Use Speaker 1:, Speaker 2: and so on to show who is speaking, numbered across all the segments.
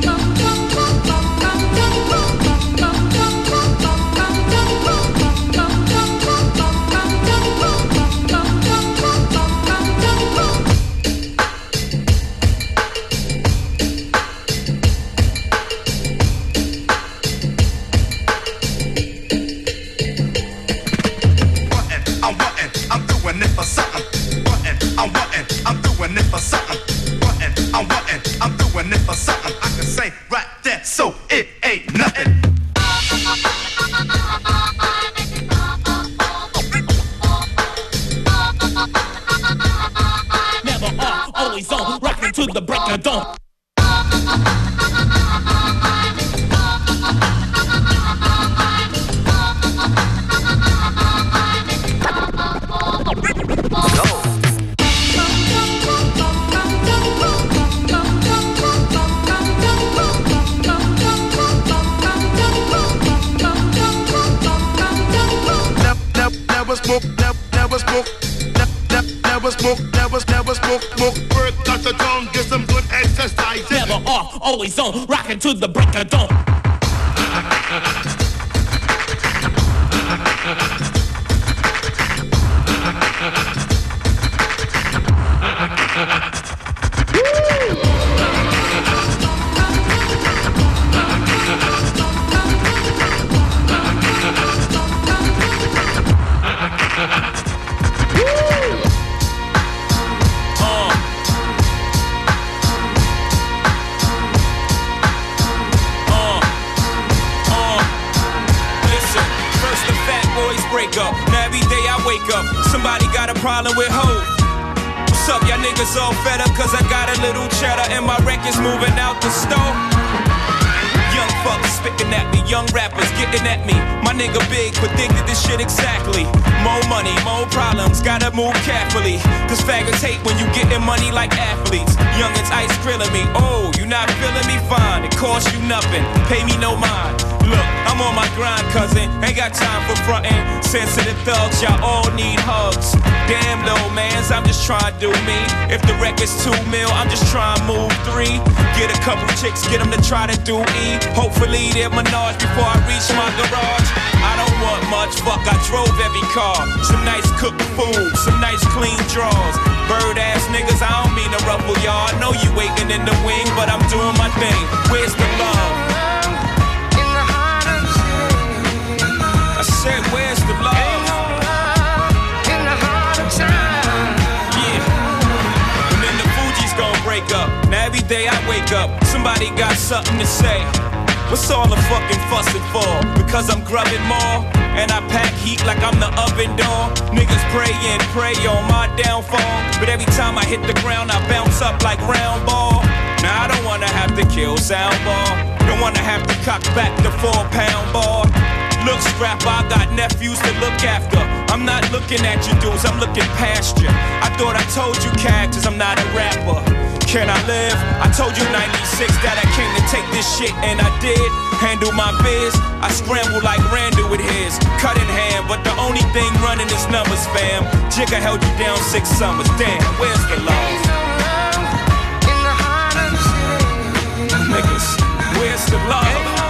Speaker 1: to
Speaker 2: up. Now every day I wake up, somebody got a problem with Hov. What's up, y'all niggas all fed up? Cause I got a little cheddar and my record's moving out
Speaker 1: the store. Young fuckers
Speaker 2: spitting at me, young rappers getting at me. My nigga Big predicted this shit exactly. More money, more problems, gotta move carefully. Cause faggots hate when you getting money like athletes. Youngins ice grilling me, oh, you not feeling me? Fine, it costs you nothing, pay me no mind. Sensitive thugs, y'all all need hugs. Damn, little mans, I'm just trying to do me. If the record's two mil, I'm just trying to move three. Get a couple chicks, get them to try to do E. Hopefully they're menage before I reach my garage. I don't want much, fuck, I drove every car. Some nice cooked food, some nice clean drawers. Bird ass niggas, I don't mean to ruffle y'all. Know you waiting in the wing, but I'm doing my thing. Where's the love? Wake up, somebody got something to say. What's all the fucking fussing for? Because I'm grubbing more, and I pack heat like I'm the oven door. Niggas pray and pray on my downfall, but every time I hit the ground, I bounce up like round ball. Now I don't wanna have to kill sound ball, don't wanna have to cock back the four pound ball. Look, scrap, I got nephews to look after. I'm not looking at you dudes, I'm looking past you. I thought I told you, cactus, I'm not a rapper. Can I live? I told you 96 that I came to take this shit, and I did. Handle my biz. I scramble like Randall with his. Cunningham, but the only thing running is numbers, fam. Jigga held you down six summers. Damn, where's the love? Niggas, where's the love?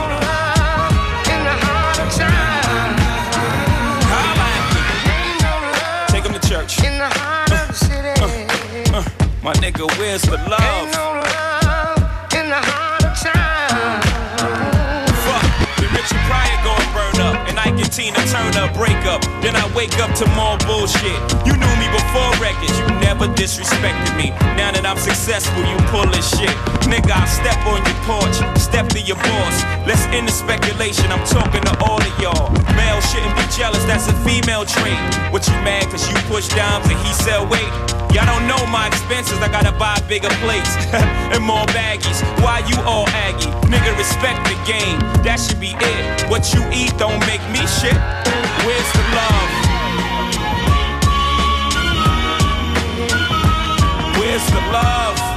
Speaker 2: Them to church. My nigga, where's the love? Ain't no love in the heart of time. Fuck, the Richard Pryor gon' burn and I Tina Turner break up. Then I wake up to more bullshit. You knew me before records, you never disrespected me. Now that I'm successful, you pullin' shit. Nigga, I step on your porch, step to your boss. Let's end the speculation, I'm talking to all of y'all. Male shouldn't be jealous, that's a female trait. What you mad cause you push dimes and he sell weight? Y'all don't know my expenses, I gotta buy bigger plates and more baggies. Why you all aggy? Nigga, respect the game, that should be it. What you eat don't make me shit. Where's the love? Where's the love?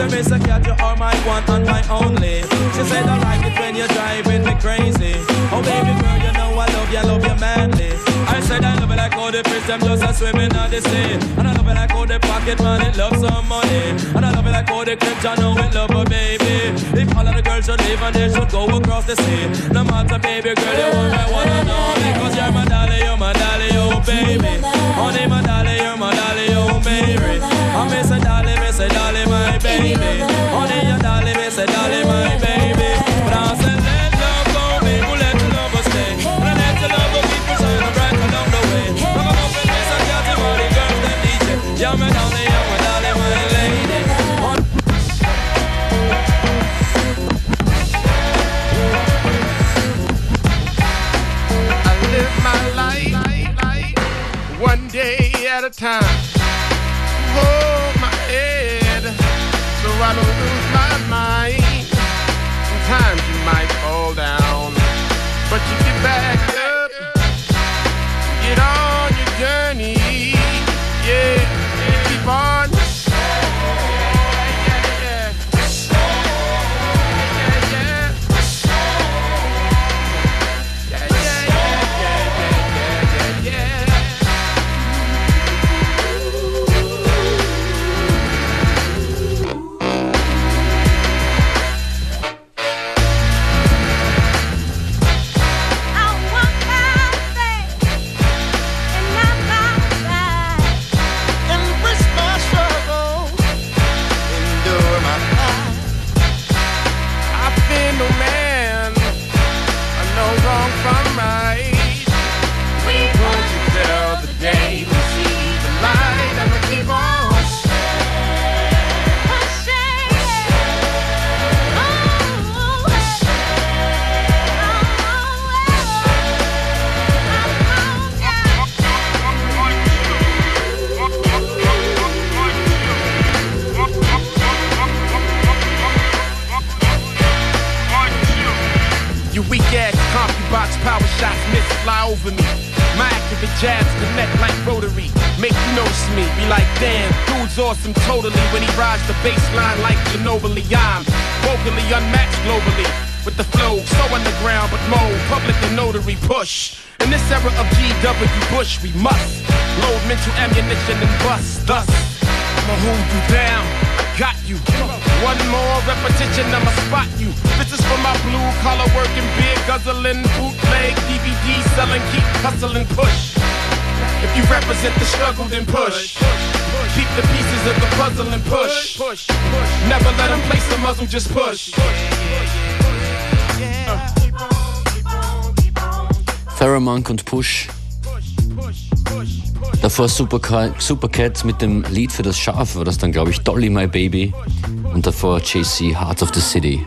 Speaker 3: Honey. Say Mr. Cat you are my one and my only. She said I like it when you're driving me crazy. Oh baby girl you know I love you, love you manly. I said I love it like all the fish them just a swimming on the sea. And I love it like all the pocket money love some money. And I all the clips I know it love a baby. If all of the girls should leave and they should go across the sea. No matter baby girl you want me wanna know because you're my dolly, you're my dolly, oh baby. Honey my dolly, you're my dolly, oh baby. I miss a dolly, miss a dolly, my baby. Honey your dolly, miss a dolly, my baby.
Speaker 1: You weak ass box power shots miss fly over me. My accurate jabs connect like rotary. Make you notice me. Be like, damn, dude's awesome totally. When he rides the baseline like Ginobili, I'm vocally unmatched globally. With the flow, so underground, but mold, public and notary push. In this era of GW Bush, we must load mental ammunition and bust. Thus, I'ma hold you down. Got you. One more repetition, I'ma spot you. This is for my blue collar working, beer guzzling, bootleg, DVD selling, keep hustling, push. If you represent the struggle, then push. Keep the pieces of the puzzle and push. Never let them place the muzzle, just push.
Speaker 4: Monk und Push. Davor Supercat, Supercat mit dem Lied für das Schaf, war das dann, glaube ich, Dolly My Baby. Und davor JC, Heart of the City.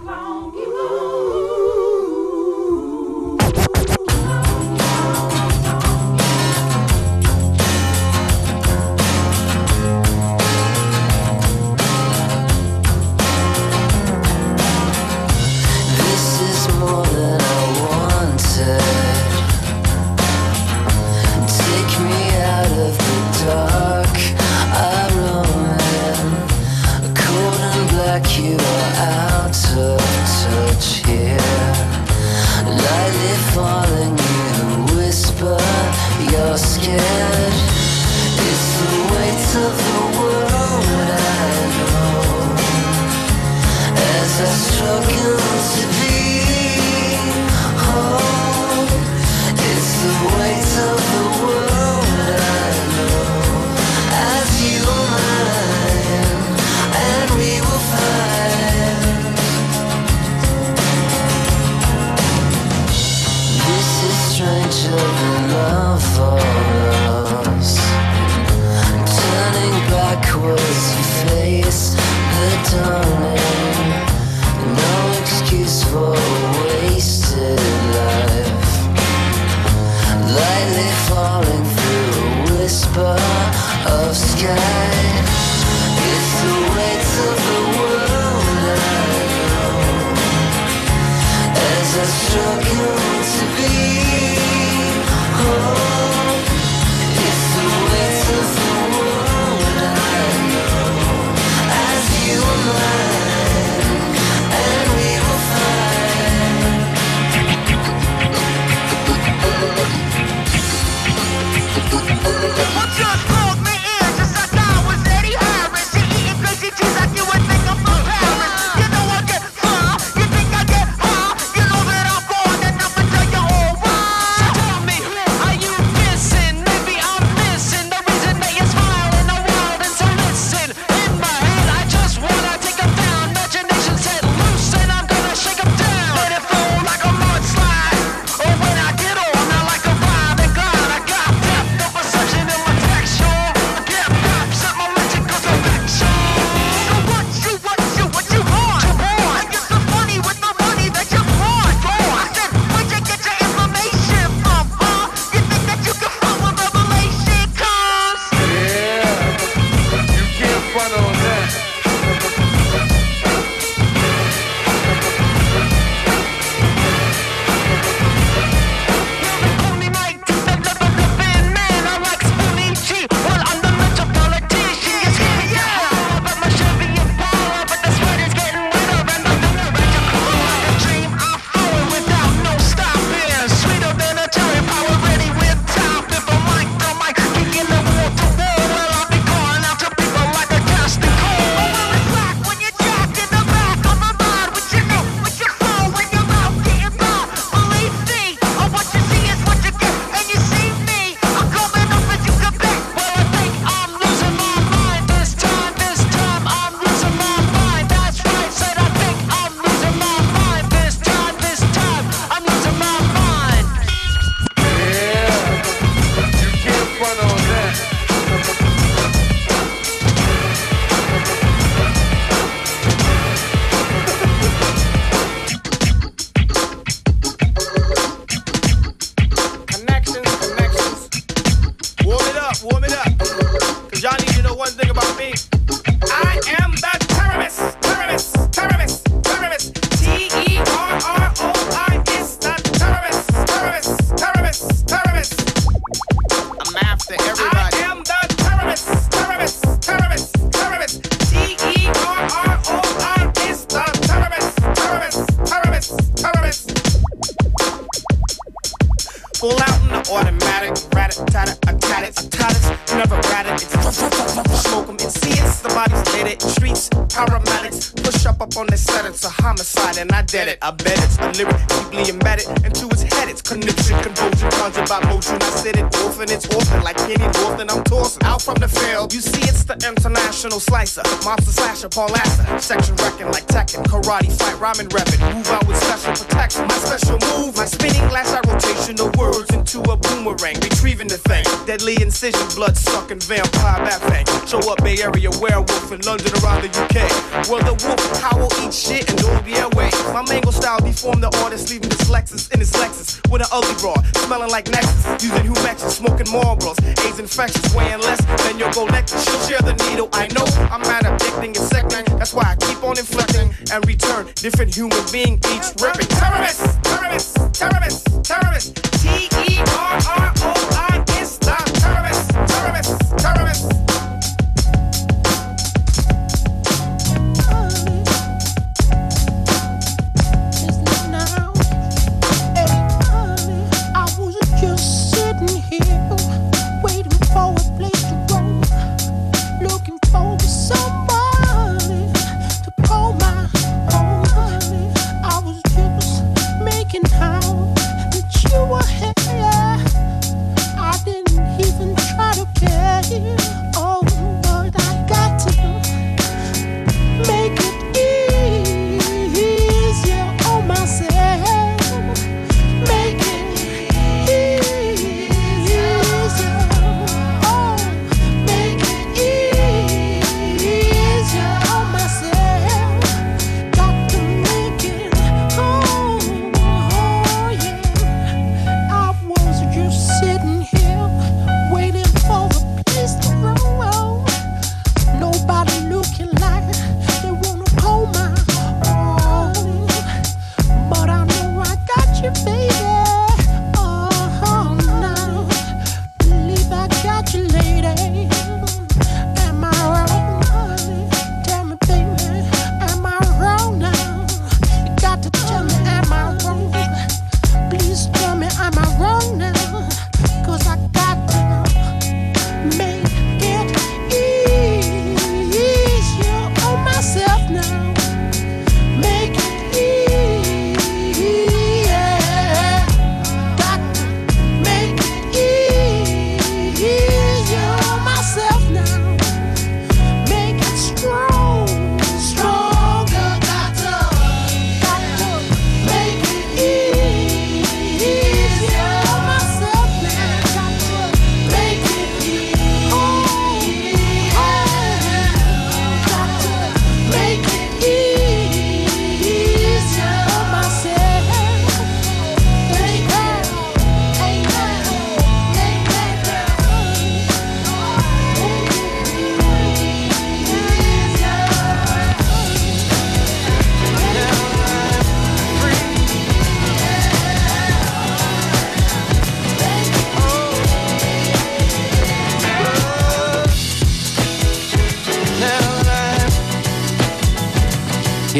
Speaker 5: on the
Speaker 6: set, it's a homicide, and I did it. I bet it's a lyric, deeply embedded into his head it's connection, convulsion, conjured by motion. I said it often, it's often like Kenny Norton. I'm tossing out from the field. You see, it's the international slicer, monster slasher, Paul Lasser, section wrecking like Tekken, karate fight, rhyming rapping. Move out with special protection. My special move, my spinning glass, I rotation the words into a boomerang, retrieving the thing. Deadly incision, blood sucking vampire bat fang. Show up Bay Area werewolf in London around the UK. Well, the wolf howl, eat shit, and don't be. My mango style deformed the artist, leaving dyslexics in his Lexus with an ugly bra, smelling like Nexus, using who matches, smoking Marlboros, AIDS infectious, weighing less than your Rolex. She'll share the needle, I know I'm not addicting and second, that's why I keep on inflecting and return different human being each ripping. Terrorists, terrorists, terrorists, terrorists, T E R R O I.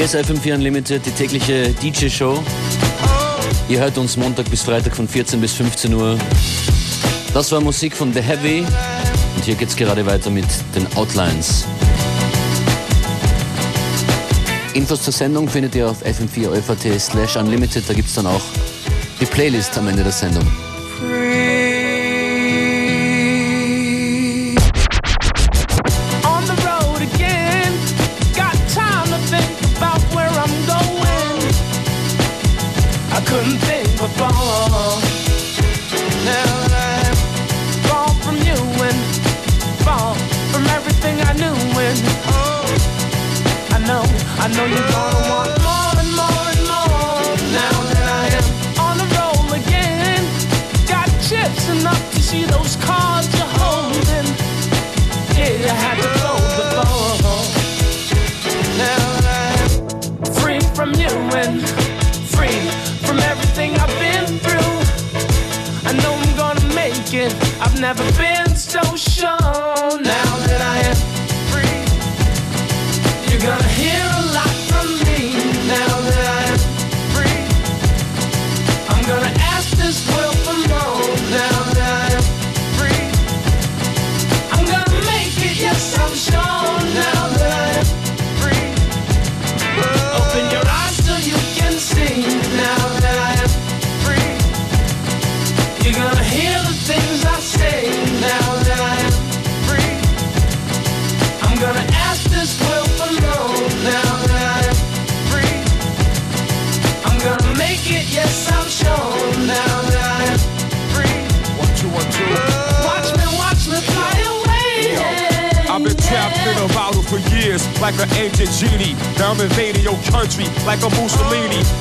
Speaker 7: Hier ist FM4 Unlimited, die tägliche DJ-Show. Ihr hört uns Montag bis Freitag von 14 bis 15 Uhr. Das war Musik von The Heavy und hier geht's gerade weiter mit den Outlines. Infos zur Sendung findet ihr auf fm4 slash unlimited. Da gibt's dann auch die Playlist am Ende der Sendung.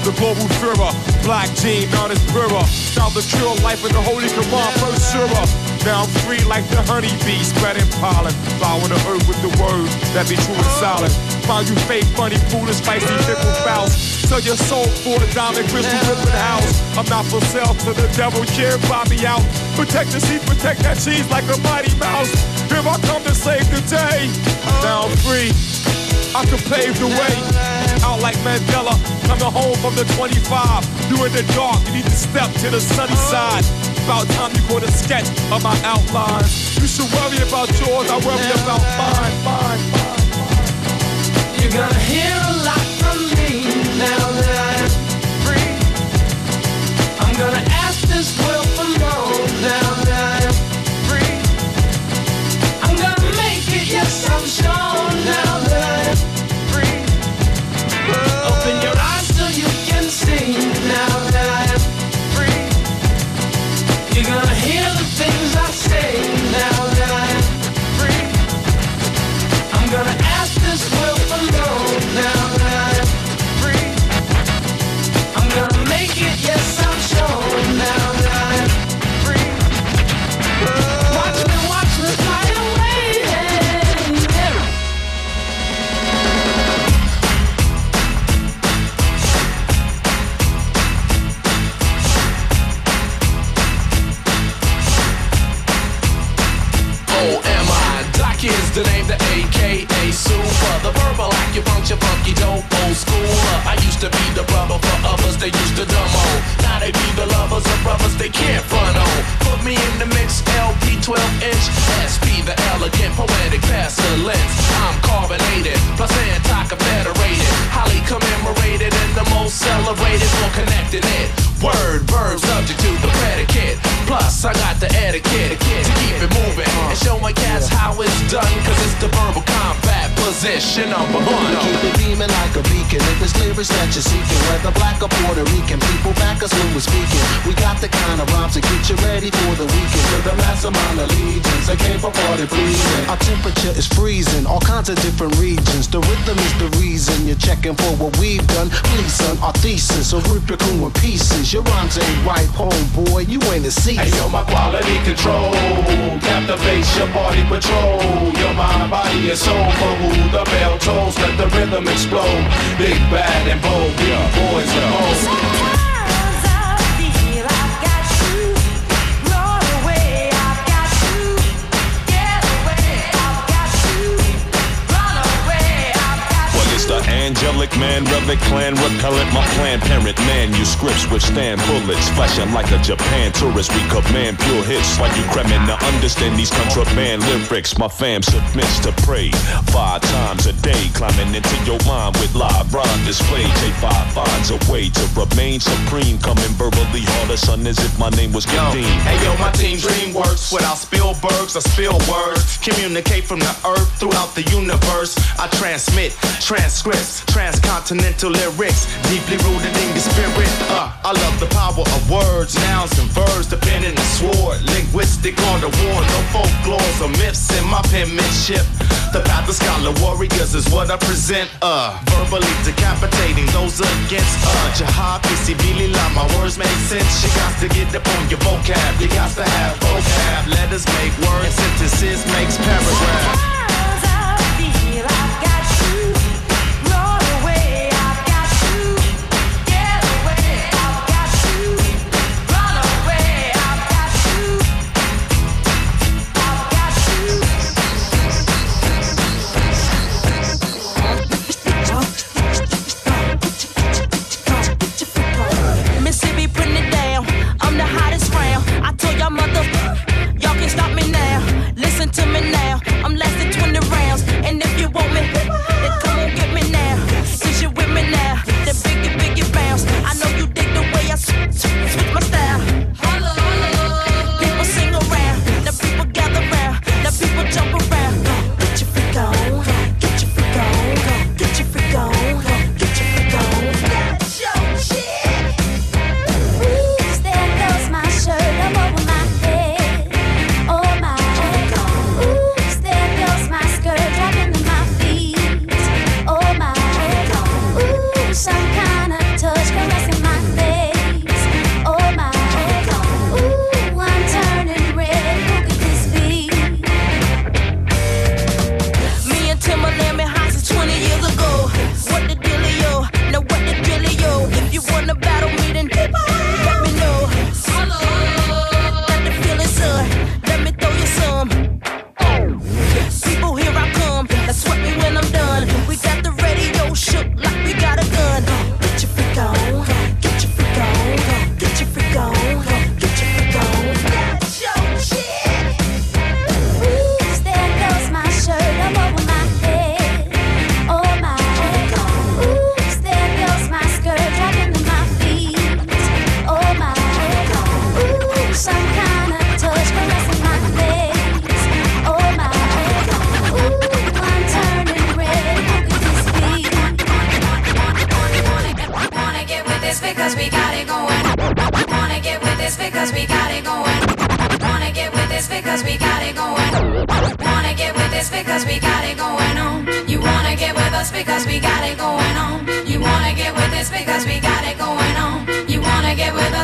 Speaker 8: The
Speaker 9: global Führer, black gene, as purer. Now the cure, life in the holy command, first surer. Now I'm free like the honeybee, spreading pollen. Following the earth with the words that be true and solid. Find you fake, funny, foolish, spicy, fickle, fouls. Sell your soul for the diamond crystal ripping house. I'm not for sale to the devil, buy me out. Protect the seeds, protect that cheese like a mighty mouse. Here I come to save the day. Now I'm free. I can pave the way. Like Mandela, coming home from the 25. You in the dark, you need to step to the sunny side. About time you caught a sketch of my outline. You should worry about yours, I worry about mine, mine, mine.
Speaker 8: You're gonna hear a lot from me now that I'm free. I'm gonna ask this world for more now so
Speaker 10: rip your cool in pieces. Your rhymes ain't right, homeboy. You ain't a season.
Speaker 11: Hey yo, my quality control captivates your party patrol. Your mind, body, and soul for who the bell tolls. Let the rhythm explode. Big bad and bold, we are boys and hoes.
Speaker 12: Man, relic clan, repellent, my plan, parent, manuscripts withstand bullets, flashing like a Japan tourist. We command pure hits while you cramming to understand these contraband lyrics. My fam submits to pray five times a day, climbing into your mind with live rhyme display. J5 finds a way to remain supreme, coming verbally harder, son, as if my name was Kadeem.
Speaker 13: hey yo, my team dream works without Spielbergs or spill words. Communicate from the earth throughout the universe. I transmit transcripts, transcontinental lyrics, deeply rooted in your spirit. Uh, I love the power of words, nouns and verbs, the pen and the sword. Linguistic on the war, no folklores or myths in my penmanship. The path of scholar warriors is what I present. Uh, verbally decapitating those against uh. Jihad, Billy my words make sense. You got to get up on your vocab. You got to have vocab. Letters make words, sentences makes paragraphs.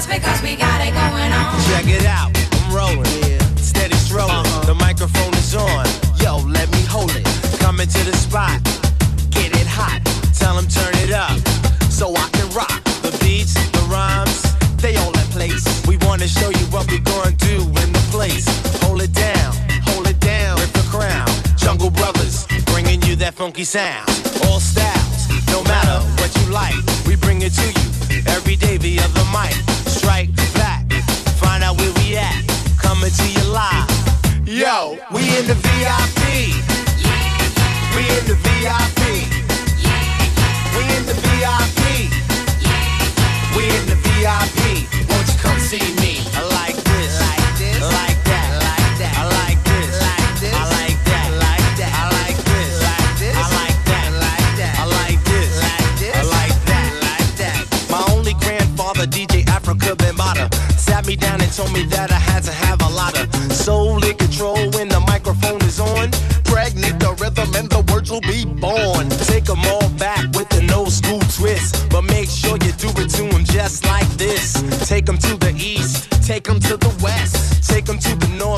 Speaker 14: Because we got it going on.
Speaker 15: Check it out, I'm rolling, steady strolling. Uh-huh. The microphone is on, yo, let me hold it. Coming to the spot, get it hot. Tell 'em turn it up, so I can rock. The beats, the rhymes, they all in place. We wanna show you what we gonna do in the place. Hold it down, hold it down, rip the crown. Jungle Brothers, bringing you that funky sound.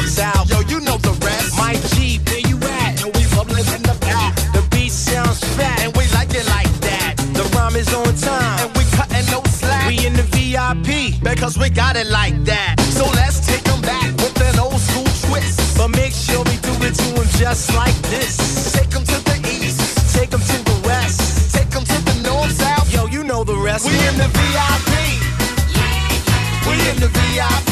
Speaker 15: books out. Yo, you know the rest. My G, where you at? And we bubbling in the back. The beat sounds fat, and we like it like that. The rhyme is on time, and we cutting no slack. We in the VIP because we got it like that. So let's take them back with an old school twist, but make sure we do it to them just like this. Take them to the east, take them to the west, take them to the north,
Speaker 16: south. Yo, you know the rest. We in the VIP. Yeah. We in the VIP.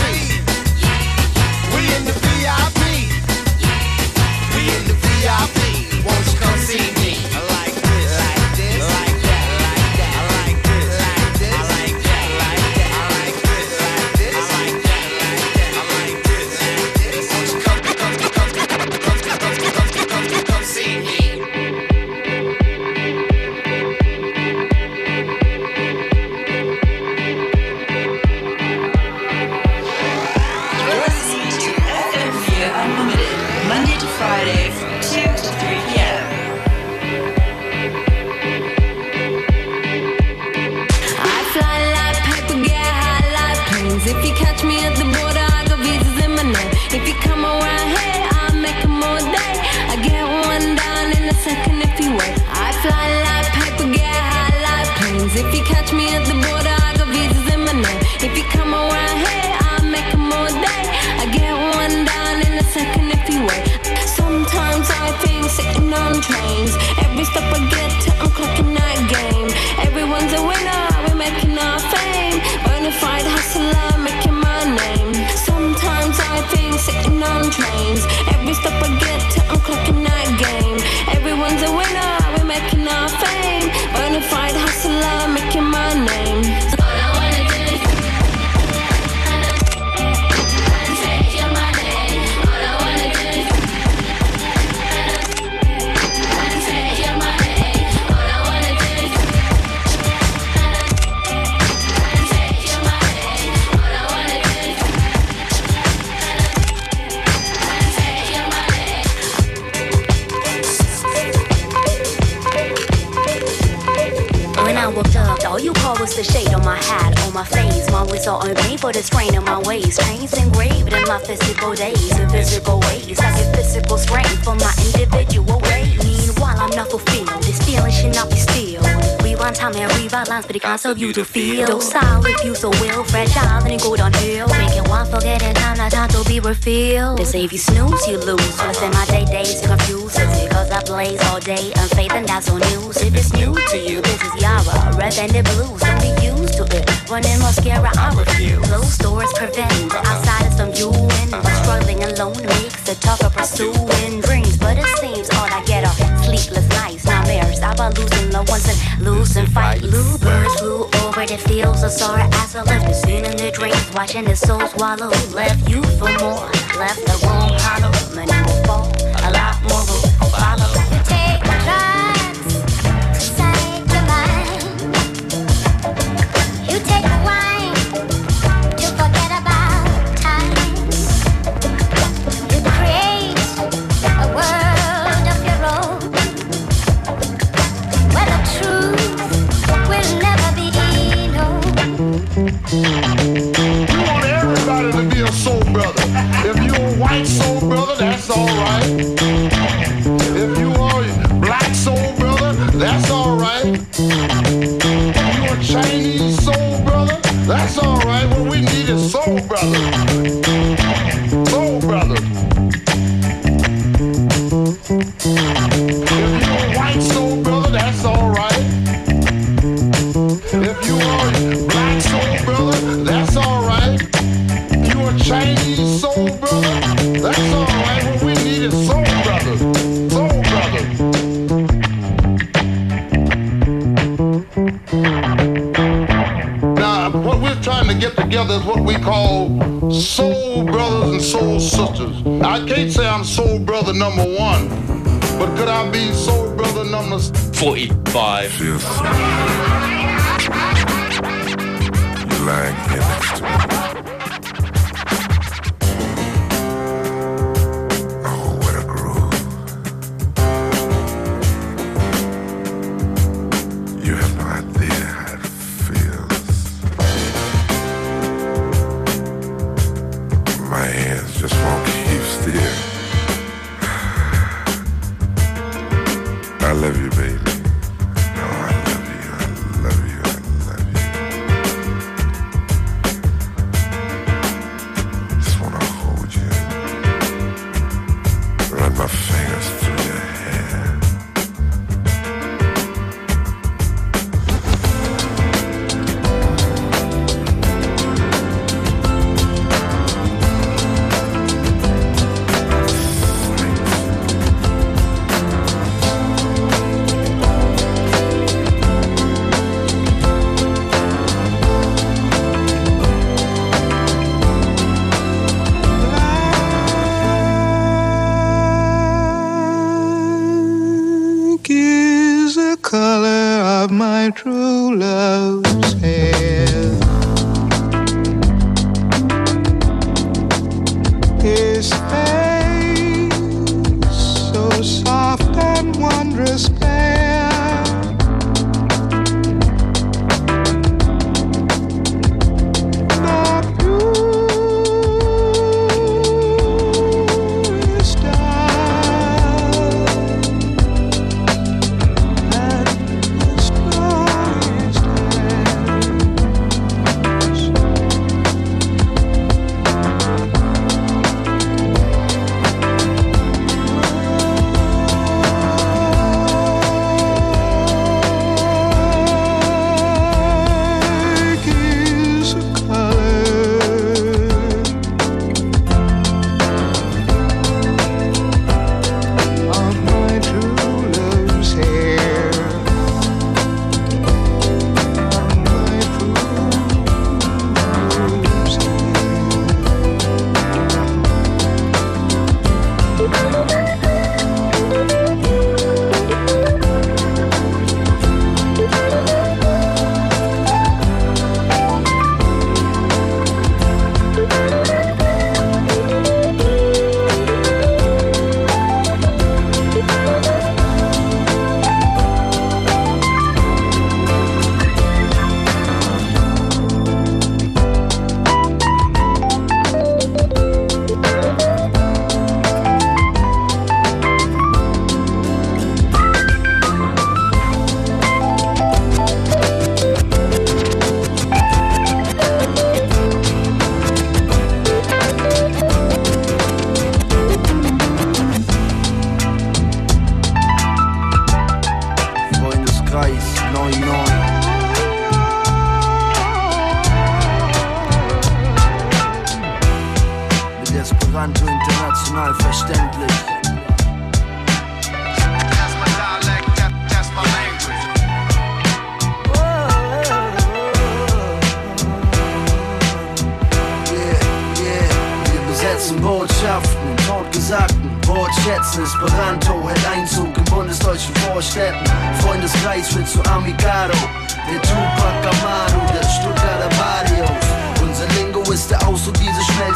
Speaker 16: chance of you
Speaker 17: to
Speaker 18: feel. Though solid, you
Speaker 19: so well, fresh out and go downhill. Making one forget in time, not time to be refilled. They say if you snooze, you lose. So I spend my day days confused. Because I blaze all day, unfaith and that's so news. If it's new to you, this is Yara, red and the blues. Don't be used to it. Running mascara, I refuse. Closed doors prevent outsiders from viewing. But struggling alone makes it tougher pursuing dreams. But it seems all I get by losing the ones and losing fight. Blue birds flew over the fields of sorrow as I left the scene in the dreams, watching the soul swallow. Left you for more, left the womb hollow, many will fall.
Speaker 20: love you, baby.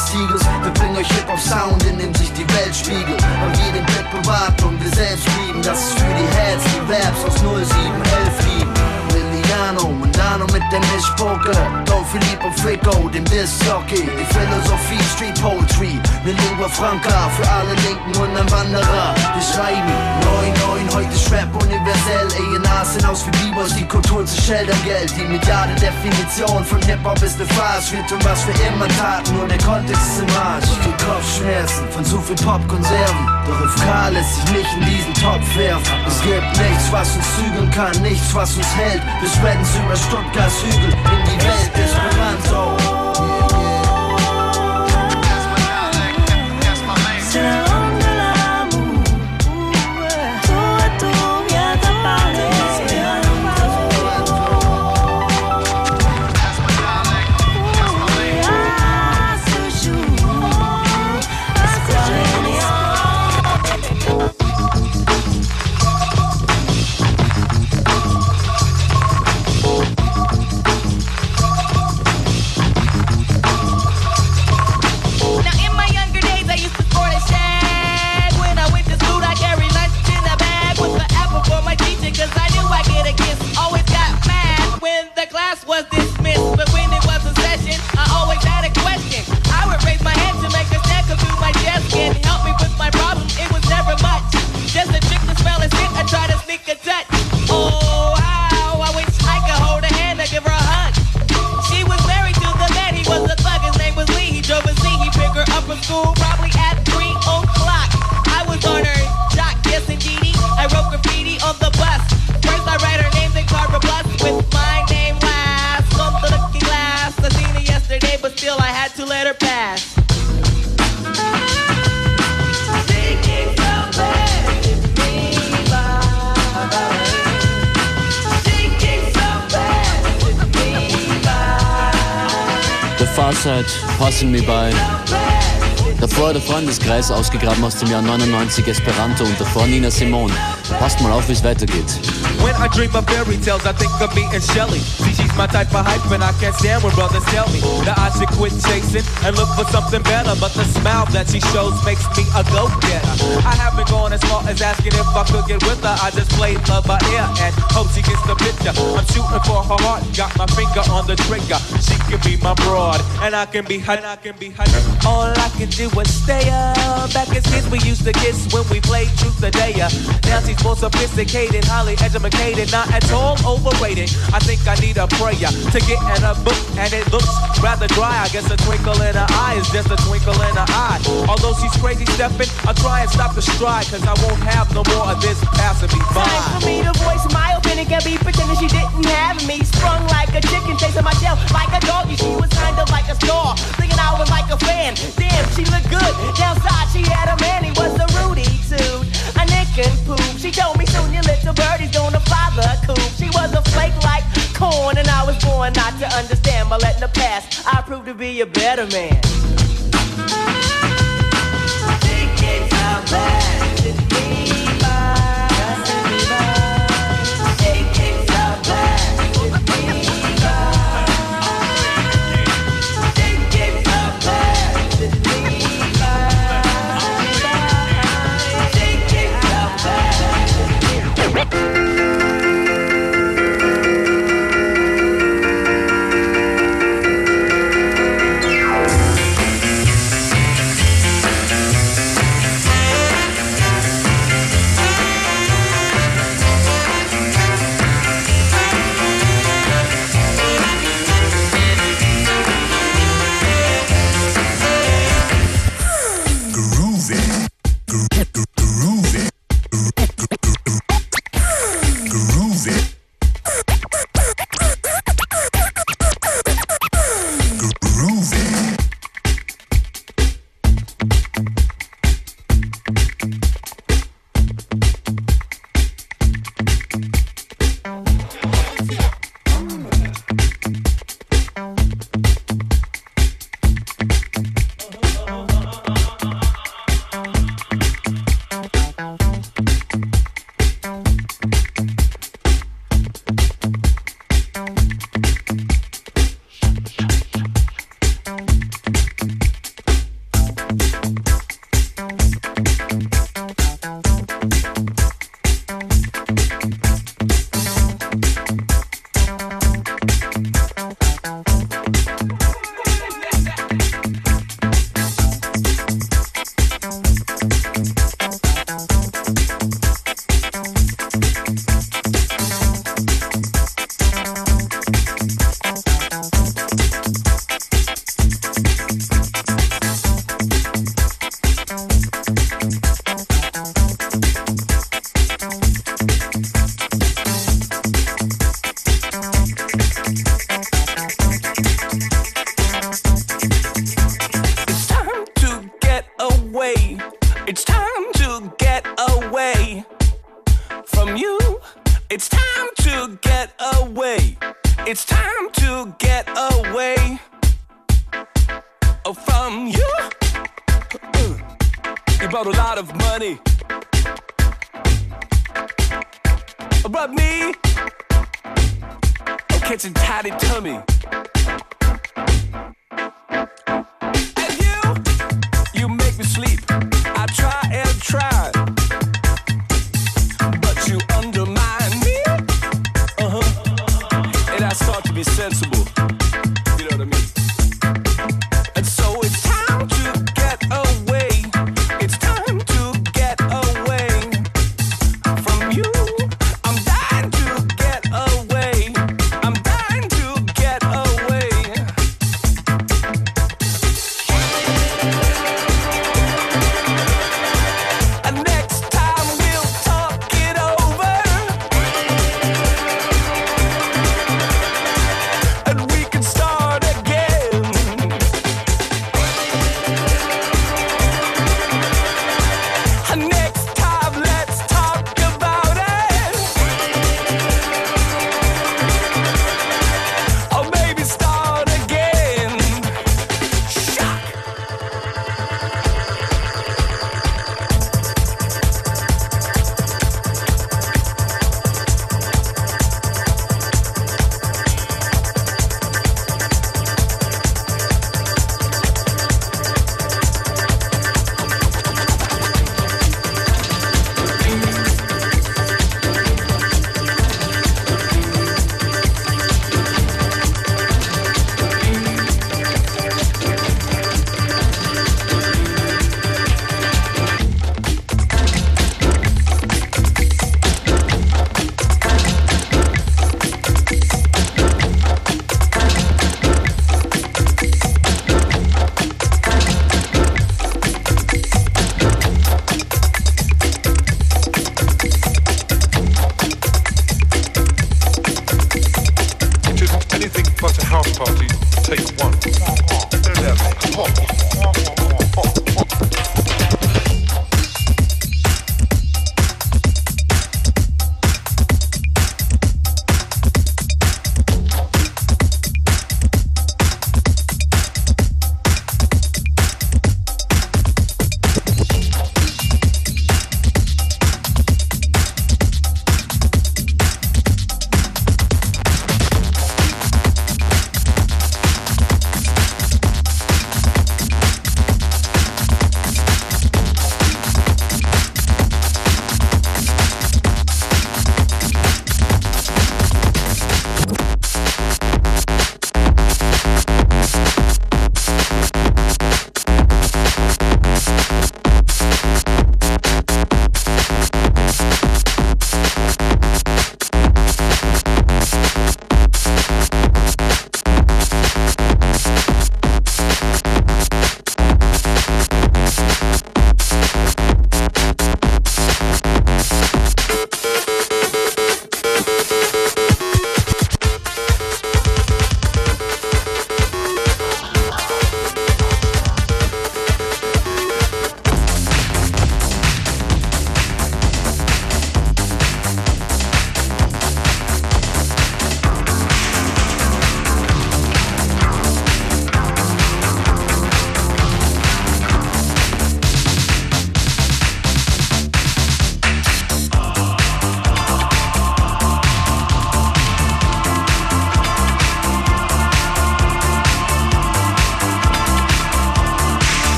Speaker 21: des Tigers. Wir bringen euch Hip auf Sound, in dem sich die Welt spiegelt. Haben wir den Bett bewahrt und wir selbst lieben. Das ist für die Heads, die Raps aus 0711 lieben. Liliano, Mundano mit der Mischpoke. Philippe und Fricko, dem Disc-Jockey. Die Philosophie, Street Poetry, ne Lingua Franca für alle Linken und ein Wanderer. Wir schreiben 9, 9, heute ist universell. A&Rs sind aus wie Bibos, die Kultur zu Scheldergeld. Die Milliardendefinition von Hip-Hop ist ne Farce. Wir tun was wir immer taten, nur der Kontext ist im Arsch. Ich krieg Kopfschmerzen von so viel Popkonserven. Doch FK lässt sich nicht in diesen Topf werfen. Es gibt nichts, was uns zügeln kann, nichts, was uns hält. Wir spreaden's über Stuttgarts Hügel in die Welt.
Speaker 13: Lorenzo. Gewissheit passen mir bei.
Speaker 22: Davor der Freundeskreis ausgegraben aus dem Jahr 99 Esperanto und davor Nina Simone. Passt mal auf, wie es weitergeht.
Speaker 2: When I dream of fairy tales, I think of me and Shelly. See, she's my type of hype, and I can't stand when brothers tell me that I should quit chasing and look for something better. But the smile that she shows makes me a go-getter. I haven't gone as far as asking if I could get with her. I just played love by ear and hope she gets the picture. I'm shooting for her heart, got my finger on the trigger. She can be my broad, and I can be hot, I can be her. All I can do is stay up. Back as kids, we used to kiss when we played truth or dare. Now she's more sophisticated, highly educated, not at all overrated. I think I need a prayer to get in a book, and it looks rather dry. I guess a twinkle in her eye is just a twinkle in her eye. Although she's crazy stepping, I'll try and stop the stride, cause I won't have no more of this passing me by.
Speaker 13: Time for me to voice my opinion. Can be pretending she didn't have me. Sprung like a chicken, chasing my tail like a dog. doggy. She was kind of like a star, thinking I was like a fan. Damn, she looked good. Downside, she had a man. He was a Rudy too, a nick and poop. She But letting the past, I proved to be a better man.
Speaker 8: Groovy.